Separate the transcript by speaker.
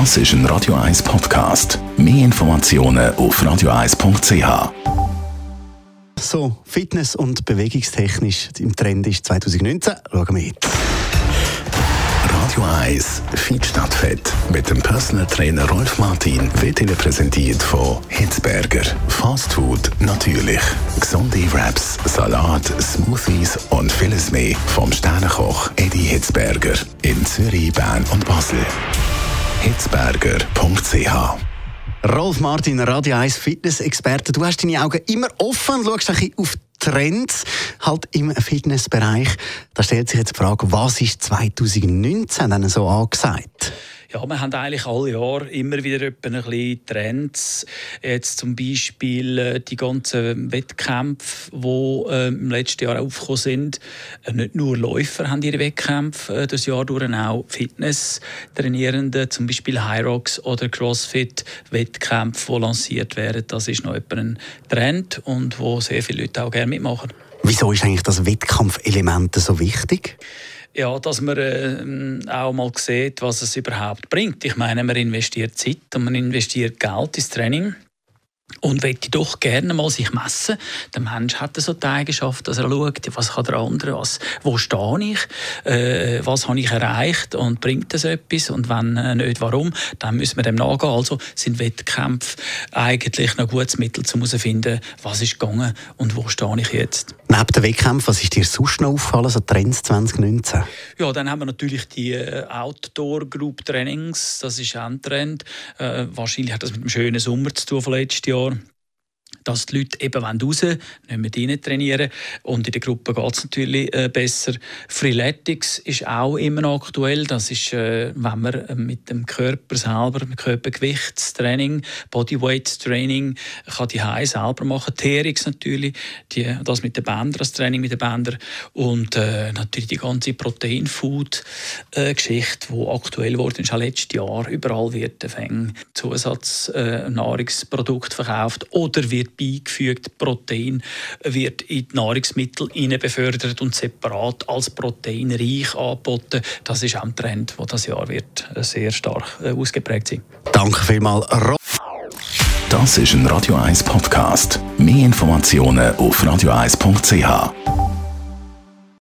Speaker 1: Das ist ein Radio 1 Podcast. Mehr Informationen auf radio1.ch.
Speaker 2: So, Fitness- und bewegungstechnisch im Trend ist 2019. Schauen wir jetzt.
Speaker 1: Radio 1 Fit statt Fett mit dem Personal Trainer Rolf Martin wird Ihnen präsentiert von Hitzberger. Fast Food natürlich. Gesunde Wraps, Salat, Smoothies und vieles mehr vom Sternenkoch Eddie Hitzberger in Zürich, Bern und Basel. Hitzberger.ch
Speaker 2: Rolf Martin, Radio 1 Fitness-Experte. Du hast deine Augen immer offen und schaust ein bisschen auf Trends halt im Fitnessbereich. Da stellt sich jetzt die Frage, was ist 2019 dann so angesagt?
Speaker 3: Ja, wir haben eigentlich alle Jahre immer wieder ein bisschen Trends. Jetzt zum Beispiel äh, die ganzen Wettkämpfe, die äh, im letzten Jahr aufgekommen sind. Äh, nicht nur Läufer haben ihre Wettkämpfe äh, das Jahr durch, auch Fitness-Trainierende, zum Beispiel Rocks oder Crossfit-Wettkämpfe, die lanciert werden. Das ist noch ein Trend und wo sehr viele Leute auch gerne mitmachen.
Speaker 2: Wieso ist eigentlich das Wettkampfelement so wichtig?
Speaker 3: Ja, dass man äh, auch mal sieht, was es überhaupt bringt. Ich meine, man investiert Zeit und man investiert Geld ins Training und möchte doch gerne mal sich messen. Der Mensch hat so die Eigenschaft, dass er schaut, was kann der andere, was, wo stehe ich, äh, was habe ich erreicht und bringt das etwas und wenn äh, nicht, warum, dann müssen wir dem nachgehen. Also sind Wettkämpfe eigentlich ein gutes Mittel, um herauszufinden, was ist gegangen und wo stehe ich jetzt.
Speaker 2: Neben den Wettkämpfen, was ist dir sonst noch aufgefallen, so Trends 2019?
Speaker 3: Ja, dann haben wir natürlich die äh, Outdoor-Group-Trainings, das ist ein Trend. Äh, wahrscheinlich hat das mit dem schönen Sommer zu tun von letztes Jahr mayor dass die Leute eben raus wollen, nicht mehr drinnen trainieren Und in der Gruppe geht es natürlich äh, besser. Freeletics ist auch immer aktuell. Das ist, äh, wenn man äh, mit dem Körper selber, mit Körpergewichtstraining, Bodyweight-Training, kann die High selber machen. TRX natürlich, die, das mit den Bändern, das Training mit den Bändern. Und äh, natürlich die ganze Protein-Food-Geschichte, die aktuell geworden ist, auch letztes Jahr. Überall wird ein Zusatznahrungsprodukt äh, verkauft oder wird beigefügt. Protein wird in die Nahrungsmittel befördert und separat als proteinreich angeboten. Das ist auch ein Trend, der das Jahr wird sehr stark äh, ausgeprägt sein.
Speaker 2: Danke vielmals.
Speaker 1: Das ist ein Radio 1 Podcast. Mehr Informationen auf radio1.ch.